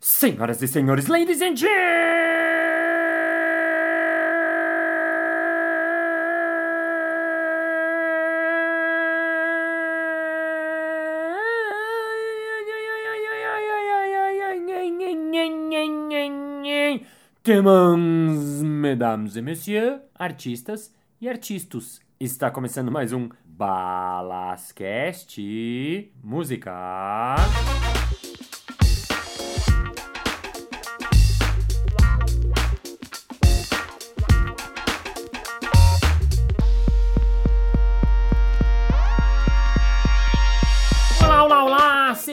Senhoras e senhores, ladies and gentlemen, mesdames et messieurs, artistas e artistas. Está começando mais um Balascast Música.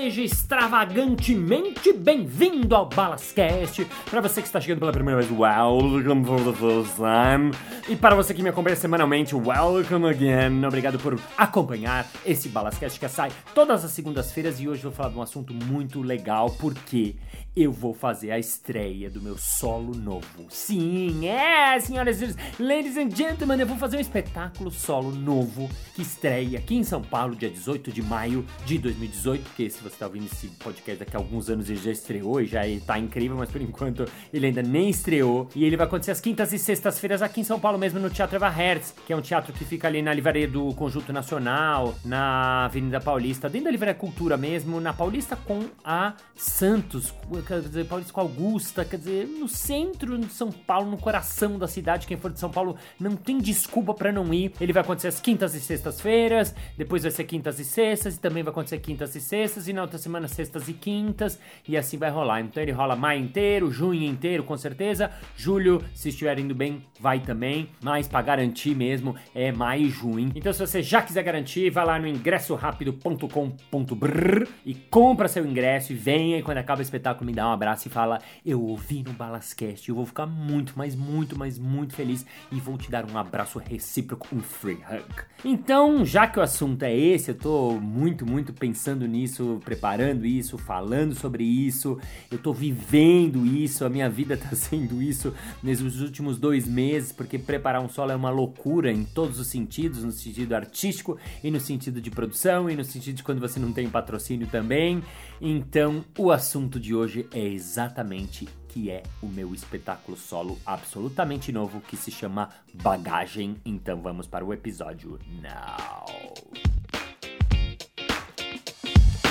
Seja extravagantemente bem-vindo ao Balascast. Para você que está chegando pela primeira vez, welcome for the first time. E para você que me acompanha semanalmente, welcome again. Obrigado por acompanhar esse Balascast que sai todas as segundas-feiras e hoje eu vou falar de um assunto muito legal, porque eu vou fazer a estreia do meu solo novo. Sim, é, senhoras e senhores, ladies and gentlemen, eu vou fazer um espetáculo solo novo que estreia aqui em São Paulo, dia 18 de maio de 2018, porque se você está ouvindo esse podcast daqui a alguns anos ele já estreou e já está incrível, mas por enquanto ele ainda nem estreou. E ele vai acontecer às quintas e sextas-feiras aqui em São Paulo mesmo, no Teatro Eva Hertz, que é um teatro que fica ali na livraria do Conjunto Nacional, na Avenida Paulista, dentro da Livraria Cultura mesmo, na Paulista com a Santos, quer dizer, Paulista com a Augusta, quer dizer, no centro de São Paulo, no coração da cidade. Quem for de São Paulo não tem desculpa para não ir. Ele vai acontecer às quintas e sextas-feiras, depois vai ser quintas e sextas, e também vai acontecer quintas e sextas, e na outra semana sextas e quintas, e assim vai rolar. Então ele rola maio inteiro, junho inteiro, com certeza. Julho, se estiver indo bem, vai também. Mas para garantir mesmo, é e junho. Então se você já quiser garantir, vai lá no ingressorapido.com.br e compra seu ingresso e venha. E quando acaba o espetáculo, me dá um abraço e fala: Eu ouvi no Balascast. Eu vou ficar muito, mas muito, mas muito feliz e vou te dar um abraço recíproco, um free hug. Então, já que o assunto é esse, eu tô muito, muito pensando nisso, preparando isso, falando sobre isso, eu tô vivendo isso, a minha vida tá sendo isso nesses últimos dois meses, porque preparar um solo é uma loucura em todos os sentidos no sentido artístico e no sentido de produção e no sentido de quando você não tem patrocínio também. Então, o assunto de hoje é exatamente que é o meu espetáculo solo absolutamente novo que se chama Bagagem. Então vamos para o episódio now.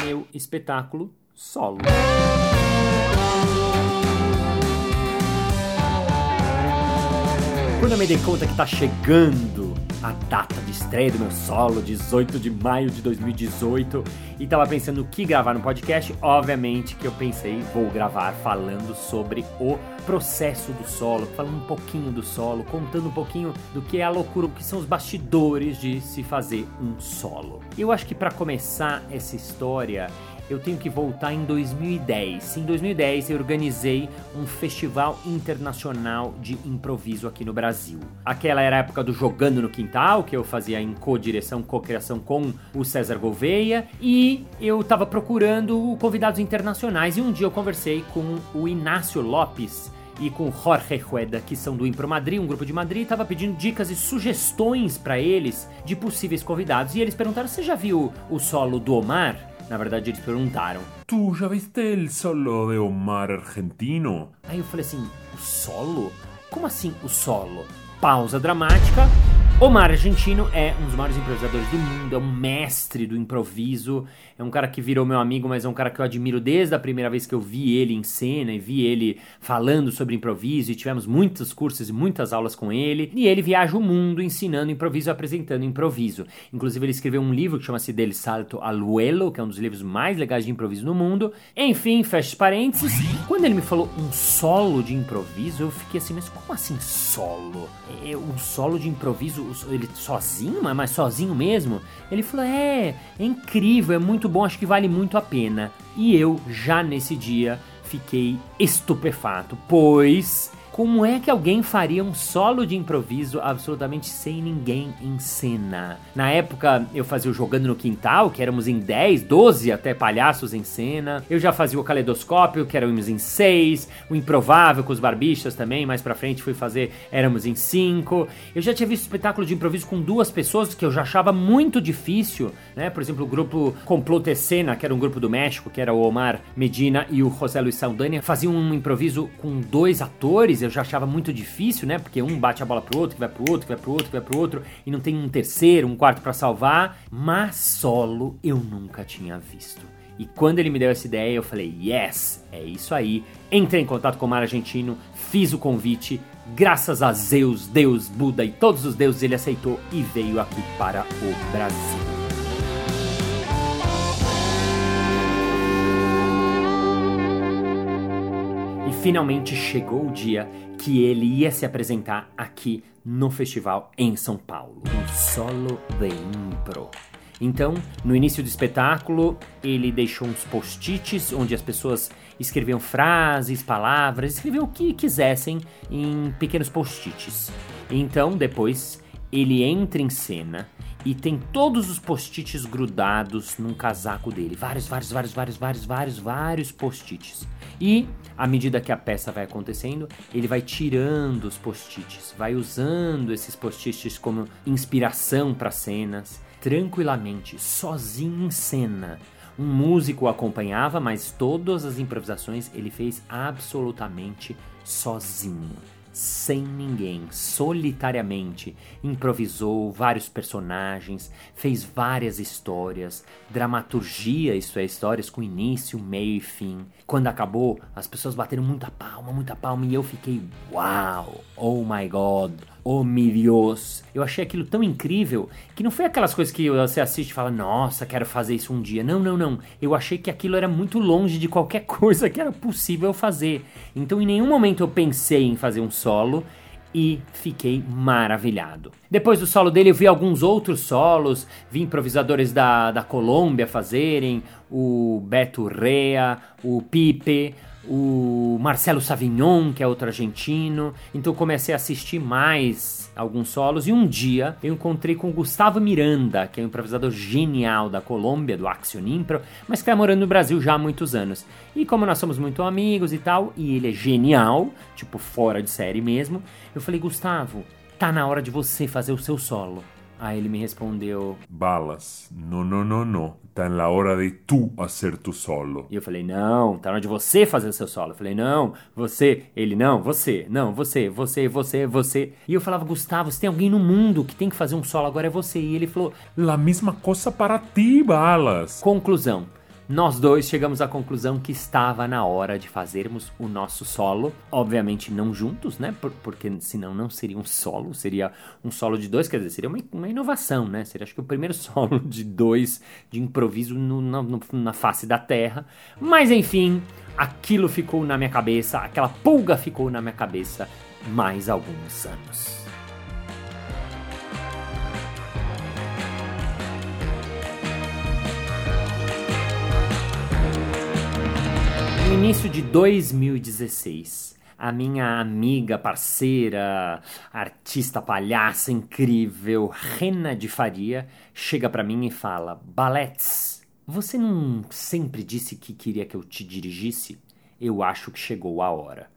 Meu espetáculo solo. Quando eu me dei conta que tá chegando a data de estreia do meu solo, 18 de maio de 2018, e tava pensando o que gravar no podcast, obviamente que eu pensei, vou gravar falando sobre o processo do solo, falando um pouquinho do solo, contando um pouquinho do que é a loucura, o que são os bastidores de se fazer um solo. Eu acho que para começar essa história, eu tenho que voltar em 2010. Em 2010 eu organizei um festival internacional de improviso aqui no Brasil. Aquela era a época do Jogando no Quintal, que eu fazia em co-direção, co-criação com o César Gouveia, e eu estava procurando convidados internacionais e um dia eu conversei com o Inácio Lopes, e com Jorge Rueda, que são do Impro Madrid, um grupo de Madrid, estava pedindo dicas e sugestões para eles de possíveis convidados. E eles perguntaram: Você já viu o solo do Omar? Na verdade, eles perguntaram. ¿Tú ya viste el solo de Omar argentino? Aí eu falei assim: O solo? Como assim o solo? Pausa dramática. Omar Argentino é um dos maiores improvisadores do mundo, é um mestre do improviso, é um cara que virou meu amigo, mas é um cara que eu admiro desde a primeira vez que eu vi ele em cena e vi ele falando sobre improviso e tivemos muitos cursos e muitas aulas com ele. E ele viaja o mundo ensinando improviso e apresentando improviso. Inclusive ele escreveu um livro que chama-se Del Salto al Vuelo, que é um dos livros mais legais de improviso no mundo. Enfim, fecha parênteses. Quando ele me falou um solo de improviso, eu fiquei assim, mas como assim solo? É um solo de improviso ele sozinho, mas sozinho mesmo? Ele falou: é, é incrível, é muito bom, acho que vale muito a pena. E eu, já nesse dia, fiquei estupefato, pois como é que alguém faria um solo de improviso absolutamente sem ninguém em cena? Na época eu fazia o Jogando no Quintal, que éramos em 10, 12 até palhaços em cena. Eu já fazia o Caleidoscópio, que éramos em 6. O Improvável com os Barbichas também, mais pra frente fui fazer, éramos em 5. Eu já tinha visto espetáculo de improviso com duas pessoas, que eu já achava muito difícil, né? Por exemplo, o grupo Complot Cena, que era um grupo do México, que era o Omar Medina e o José Luiz Saldanha faziam um improviso com dois atores, eu já achava muito difícil, né? Porque um bate a bola pro outro, que vai pro outro, que vai pro outro, que vai pro outro, e não tem um terceiro, um quarto para salvar. Mas solo eu nunca tinha visto. E quando ele me deu essa ideia, eu falei: yes, é isso aí. Entrei em contato com o mar argentino, fiz o convite. Graças a Zeus, Deus, Buda e todos os deuses, ele aceitou e veio aqui para o Brasil. Finalmente chegou o dia que ele ia se apresentar aqui no festival em São Paulo. Um solo de impro. Então, no início do espetáculo, ele deixou uns post-its onde as pessoas escreviam frases, palavras, escreviam o que quisessem em pequenos post-its. Então, depois, ele entra em cena e tem todos os post-its grudados num casaco dele. Vários, vários, vários, vários, vários, vários, vários post-its. E, à medida que a peça vai acontecendo, ele vai tirando os post-its, vai usando esses post-its como inspiração para cenas tranquilamente, sozinho em cena. Um músico o acompanhava, mas todas as improvisações ele fez absolutamente sozinho, sem ninguém, solitariamente. Improvisou vários personagens, fez várias histórias, dramaturgia, isso é, histórias com início, meio e fim. Quando acabou, as pessoas bateram muita palma, muita palma, e eu fiquei, uau, oh my god oh meu Deus. Eu achei aquilo tão incrível que não foi aquelas coisas que você assiste e fala, nossa, quero fazer isso um dia. Não, não, não. Eu achei que aquilo era muito longe de qualquer coisa que era possível fazer. Então em nenhum momento eu pensei em fazer um solo e fiquei maravilhado. Depois do solo dele, eu vi alguns outros solos, vi improvisadores da, da Colômbia fazerem, o Beto Rea, o Pipe, o Marcelo Savignon, que é outro argentino. Então comecei a assistir mais alguns solos e um dia eu encontrei com o Gustavo Miranda, que é um improvisador genial da Colômbia, do Action Impro, mas que está morando no Brasil já há muitos anos. E como nós somos muito amigos e tal, e ele é genial, tipo fora de série mesmo, eu falei, Gustavo, tá na hora de você fazer o seu solo. Aí ele me respondeu: Balas, no, no, no, no. Tá na hora de tu fazer tu solo. E eu falei: Não, tá na hora de você fazer o seu solo. Eu falei: Não, você. Ele: Não, você. Não, você, você, você, você. E eu falava: Gustavo, se tem alguém no mundo que tem que fazer um solo, agora é você. E ele falou: La mesma coisa para ti, Balas. Conclusão nós dois chegamos à conclusão que estava na hora de fazermos o nosso solo. Obviamente não juntos, né? Por, porque senão não seria um solo, seria um solo de dois, quer dizer, seria uma, uma inovação, né? Seria acho que o primeiro solo de dois de improviso no, no, na face da terra. Mas enfim, aquilo ficou na minha cabeça, aquela pulga ficou na minha cabeça mais alguns anos. Início de 2016, a minha amiga, parceira, artista palhaça incrível, Rena de Faria, chega para mim e fala: Baletes, você não sempre disse que queria que eu te dirigisse? Eu acho que chegou a hora.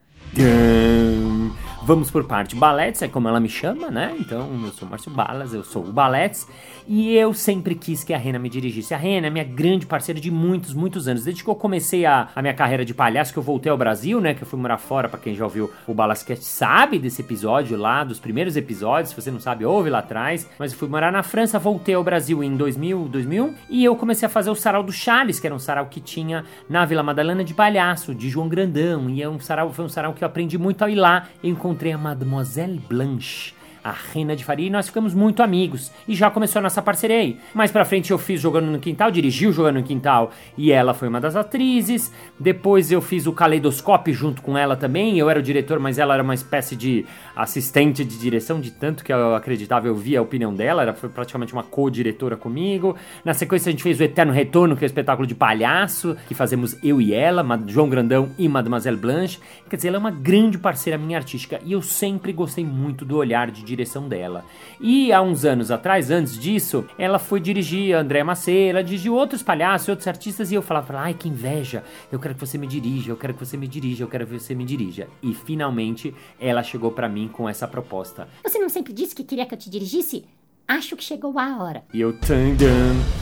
Vamos por parte. Baletes é como ela me chama, né? Então, eu sou Márcio Balas, eu sou o Baletes. E eu sempre quis que a Rena me dirigisse. A Rena é minha grande parceira de muitos, muitos anos. Desde que eu comecei a, a minha carreira de palhaço, que eu voltei ao Brasil, né? Que eu fui morar fora, para quem já ouviu o Balascast sabe desse episódio lá, dos primeiros episódios. Se você não sabe, ouve lá atrás. Mas eu fui morar na França, voltei ao Brasil em 2000, 2000. E eu comecei a fazer o sarau do Charles, que era um sarau que tinha na Vila Madalena de palhaço, de João Grandão. E é um sarau, foi um sarau que eu aprendi muito ao ir lá. Eu encontrei a Mademoiselle Blanche a Reina de Faria, e nós ficamos muito amigos. E já começou a nossa parceria aí. Mais pra frente eu fiz Jogando no Quintal, dirigiu Jogando no Quintal, e ela foi uma das atrizes. Depois eu fiz o Caleidoscópio junto com ela também. Eu era o diretor, mas ela era uma espécie de assistente de direção, de tanto que eu acreditava, eu via a opinião dela. Ela foi praticamente uma co-diretora comigo. Na sequência a gente fez o Eterno Retorno, que é o espetáculo de palhaço, que fazemos eu e ela, João Grandão e Mademoiselle Blanche. Quer dizer, ela é uma grande parceira minha artística, e eu sempre gostei muito do olhar de direção dela. E há uns anos atrás, antes disso, ela foi dirigir André Maceira, ela dirigiu outros palhaços, outros artistas, e eu falava, ai que inveja, eu quero que você me dirija, eu quero que você me dirija, eu quero que você me dirija. E finalmente ela chegou para mim com essa proposta. Você não sempre disse que queria que eu te dirigisse? Acho que chegou a hora. E eu, tandam,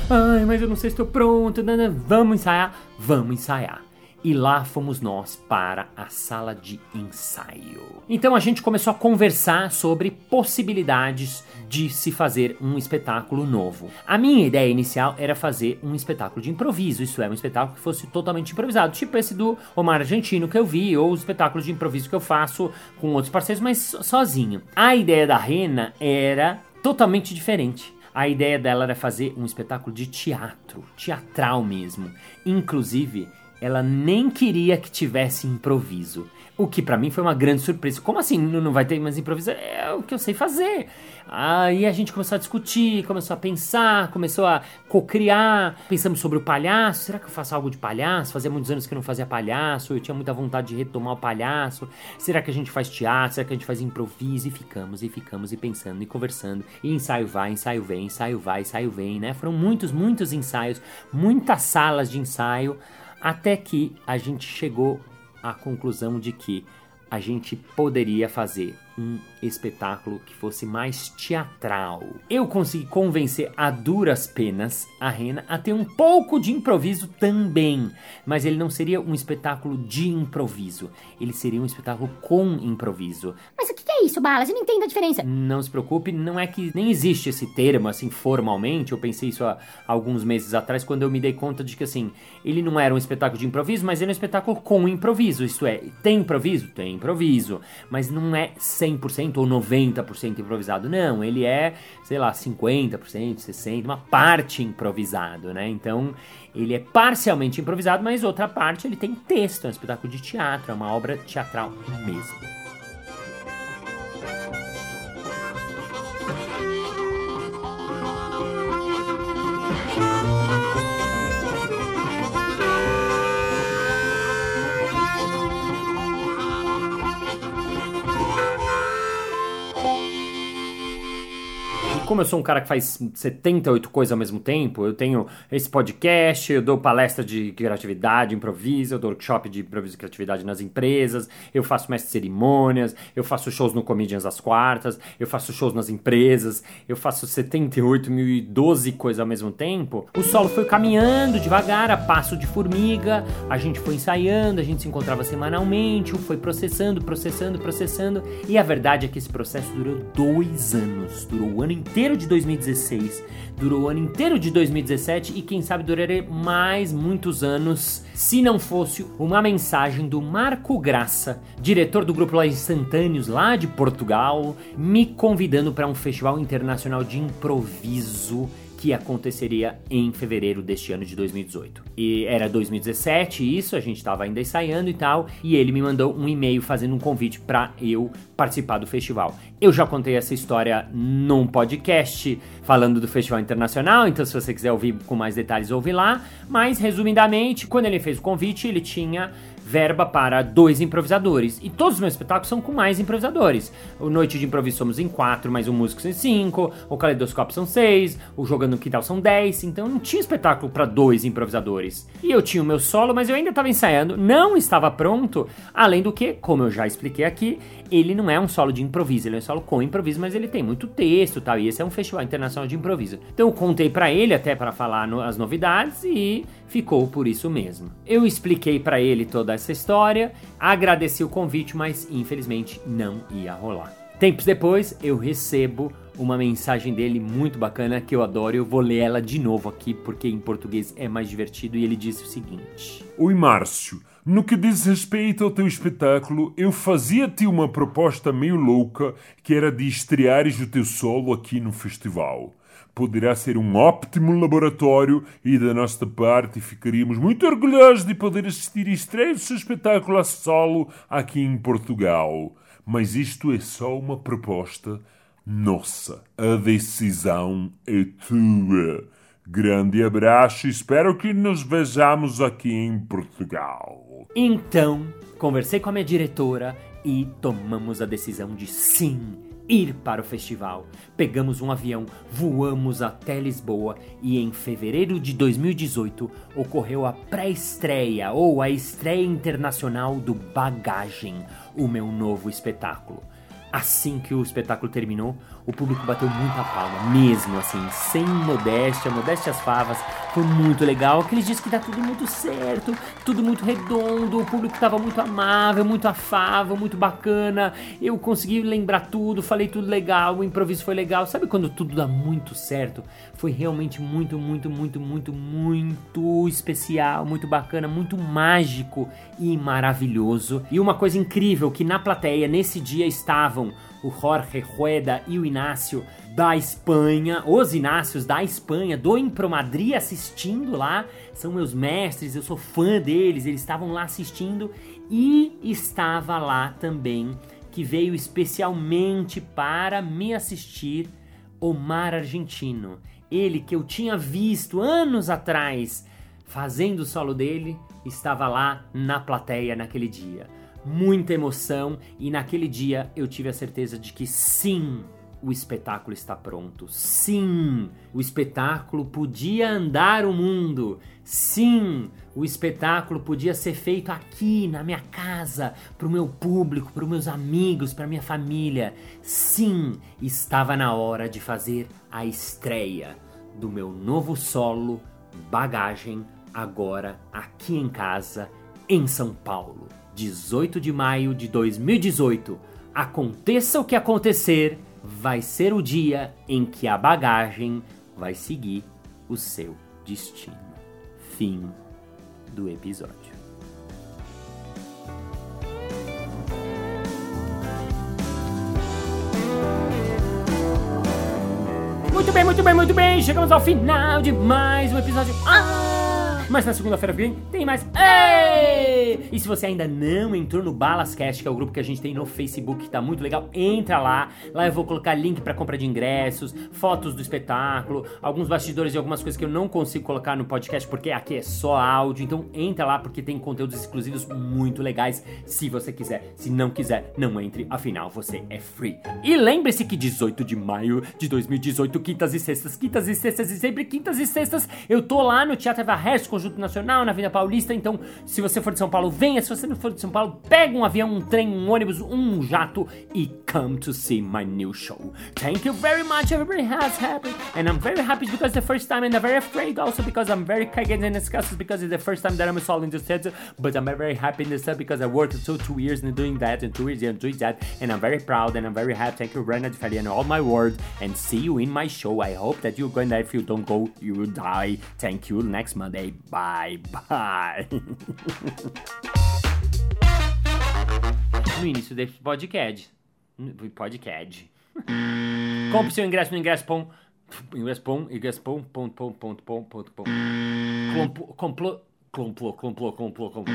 ai, mas eu não sei se estou pronto, vamos ensaiar, vamos ensaiar. E lá fomos nós para a sala de ensaio. Então a gente começou a conversar sobre possibilidades de se fazer um espetáculo novo. A minha ideia inicial era fazer um espetáculo de improviso, isso é, um espetáculo que fosse totalmente improvisado, tipo esse do Omar Argentino que eu vi, ou os espetáculos de improviso que eu faço com outros parceiros, mas sozinho. A ideia da Rena era totalmente diferente. A ideia dela era fazer um espetáculo de teatro, teatral mesmo. Inclusive, ela nem queria que tivesse improviso. O que para mim foi uma grande surpresa. Como assim não vai ter mais improviso? É o que eu sei fazer. Aí a gente começou a discutir, começou a pensar, começou a co-criar. Pensamos sobre o palhaço. Será que eu faço algo de palhaço? Fazia muitos anos que eu não fazia palhaço. Eu tinha muita vontade de retomar o palhaço. Será que a gente faz teatro? Será que a gente faz improviso? E ficamos, e ficamos, e pensando, e conversando. E ensaio vai, ensaio vem, ensaio vai, ensaio vem, né? Foram muitos, muitos ensaios, muitas salas de ensaio. Até que a gente chegou à conclusão de que a gente poderia fazer um espetáculo que fosse mais teatral. Eu consegui convencer a duras penas a Rena a ter um pouco de improviso também, mas ele não seria um espetáculo de improviso, ele seria um espetáculo com improviso. Mas o que é isso, Balas? Eu não entendo a diferença. Não se preocupe, não é que nem existe esse termo assim formalmente. Eu pensei isso há alguns meses atrás quando eu me dei conta de que assim, ele não era um espetáculo de improviso, mas ele é um espetáculo com improviso. Isto é, tem improviso? Tem improviso, mas não é 100% ou 90% improvisado. Não, ele é, sei lá, 50%, 60%, uma parte improvisado, né? Então, ele é parcialmente improvisado, mas outra parte ele tem texto, é um espetáculo de teatro, é uma obra teatral mesmo. Como eu sou um cara que faz 78 coisas ao mesmo tempo, eu tenho esse podcast, eu dou palestra de criatividade, improviso, eu dou workshop de improviso e criatividade nas empresas, eu faço mestre cerimônias, eu faço shows no Comedians às quartas, eu faço shows nas empresas, eu faço 78 mil e 12 coisas ao mesmo tempo. O solo foi caminhando devagar, a passo de formiga, a gente foi ensaiando, a gente se encontrava semanalmente, foi processando, processando, processando, e a verdade é que esse processo durou dois anos, durou o ano inteiro inteiro de 2016, durou o ano inteiro de 2017 e quem sabe duraria mais muitos anos se não fosse uma mensagem do Marco Graça, diretor do grupo Lá Instantâneos lá de Portugal, me convidando para um festival internacional de improviso que aconteceria em fevereiro deste ano de 2018. E era 2017 isso, a gente estava ainda ensaiando e tal, e ele me mandou um e-mail fazendo um convite para eu participar do festival. Eu já contei essa história num podcast falando do Festival Internacional, então se você quiser ouvir com mais detalhes, ouve lá. Mas, resumidamente, quando ele fez o convite, ele tinha verba para dois improvisadores. E todos os meus espetáculos são com mais improvisadores. O Noite de Improviso somos em quatro, mais um músico em cinco, o Caleidoscópio são seis, o Jogando Quintal são dez, então não tinha espetáculo para dois improvisadores. E eu tinha o meu solo, mas eu ainda estava ensaiando, não estava pronto, além do que, como eu já expliquei aqui, ele não é um solo de improviso, ele é um solo com improviso, mas ele tem muito texto tal, e esse é um festival internacional de improviso. Então eu contei para ele até para falar no, as novidades e ficou por isso mesmo. Eu expliquei para ele toda essa história, agradeci o convite, mas infelizmente não ia rolar. Tempos depois, eu recebo uma mensagem dele muito bacana que eu adoro. Eu vou ler ela de novo aqui porque em português é mais divertido e ele disse o seguinte: Oi, Márcio. No que diz respeito ao teu espetáculo, eu fazia-te uma proposta meio louca que era de estreares o teu solo aqui no festival. Poderá ser um ótimo laboratório e da nossa parte ficaríamos muito orgulhosos de poder assistir e estrear o seu espetáculo a solo aqui em Portugal. Mas isto é só uma proposta nossa. A decisão é tua. Grande abraço e espero que nos vejamos aqui em Portugal. Então, conversei com a minha diretora e tomamos a decisão de sim ir para o festival. Pegamos um avião, voamos até Lisboa e em fevereiro de 2018 ocorreu a pré-estreia ou a estreia internacional do Bagagem, o meu novo espetáculo. Assim que o espetáculo terminou, o público bateu muita palma, mesmo assim, sem modéstia, modéstia as favas. Foi muito legal. Aqueles dias que dá tudo muito certo, tudo muito redondo, o público tava muito amável, muito afável, muito bacana. Eu consegui lembrar tudo, falei tudo legal, o improviso foi legal. Sabe quando tudo dá muito certo? Foi realmente muito, muito, muito, muito, muito especial, muito bacana, muito mágico e maravilhoso. E uma coisa incrível que na plateia nesse dia estavam o Jorge Rueda e o Inácio da Espanha, os Inácios da Espanha, do Impromadri assistindo lá, são meus mestres, eu sou fã deles, eles estavam lá assistindo e estava lá também, que veio especialmente para me assistir, Omar Argentino. Ele que eu tinha visto anos atrás fazendo o solo dele, estava lá na plateia naquele dia. Muita emoção e naquele dia eu tive a certeza de que sim, o espetáculo está pronto. Sim, o espetáculo podia andar o mundo. Sim, o espetáculo podia ser feito aqui na minha casa, para o meu público, para os meus amigos, para minha família. Sim, estava na hora de fazer a estreia do meu novo solo Bagagem, agora aqui em casa, em São Paulo. 18 de maio de 2018. Aconteça o que acontecer vai ser o dia em que a bagagem vai seguir o seu destino. Fim do episódio. Muito bem, muito bem, muito bem. Chegamos ao final de mais um episódio. Ah! Mas na segunda-feira vem tem mais. Ei! E se você ainda não entrou no Balascast, que é o grupo que a gente tem no Facebook, que tá muito legal, entra lá. Lá eu vou colocar link para compra de ingressos, fotos do espetáculo, alguns bastidores e algumas coisas que eu não consigo colocar no podcast porque aqui é só áudio. Então entra lá porque tem conteúdos exclusivos muito legais, se você quiser. Se não quiser, não entre, afinal você é free. E lembre-se que 18 de maio de 2018, quintas e sextas, quintas e sextas e sempre quintas e sextas, eu tô lá no Teatro Eva Harris Conjunto Nacional, na Avenida Paulista. Então, se você for de São Paulo, venha. Se você não for de São Paulo, pega um avião, um trem, um ônibus, um jato e come to see my new show. Thank you very much. Everybody has happy. And I'm very happy because the first time and I'm very afraid also because I'm very cagged and disgusted because it's the first time that I'm solving this theater. But I'm very happy in this stuff because I worked so two years in doing that and two years in doing that. And I'm very proud and I'm very happy. Thank you, Renat Feli, and all my words. And see you in my show. I hope that you're going there. If you don't go, you will die. Thank you. Next Monday. Bye bye. no início desse podcast. Podcast. Compre seu ingresso no ingresso pom. Ingresso pom, ingresso pom, pom, pom, pom, pom, pom, pom. Complô, complô, complô, complô, complô, complô.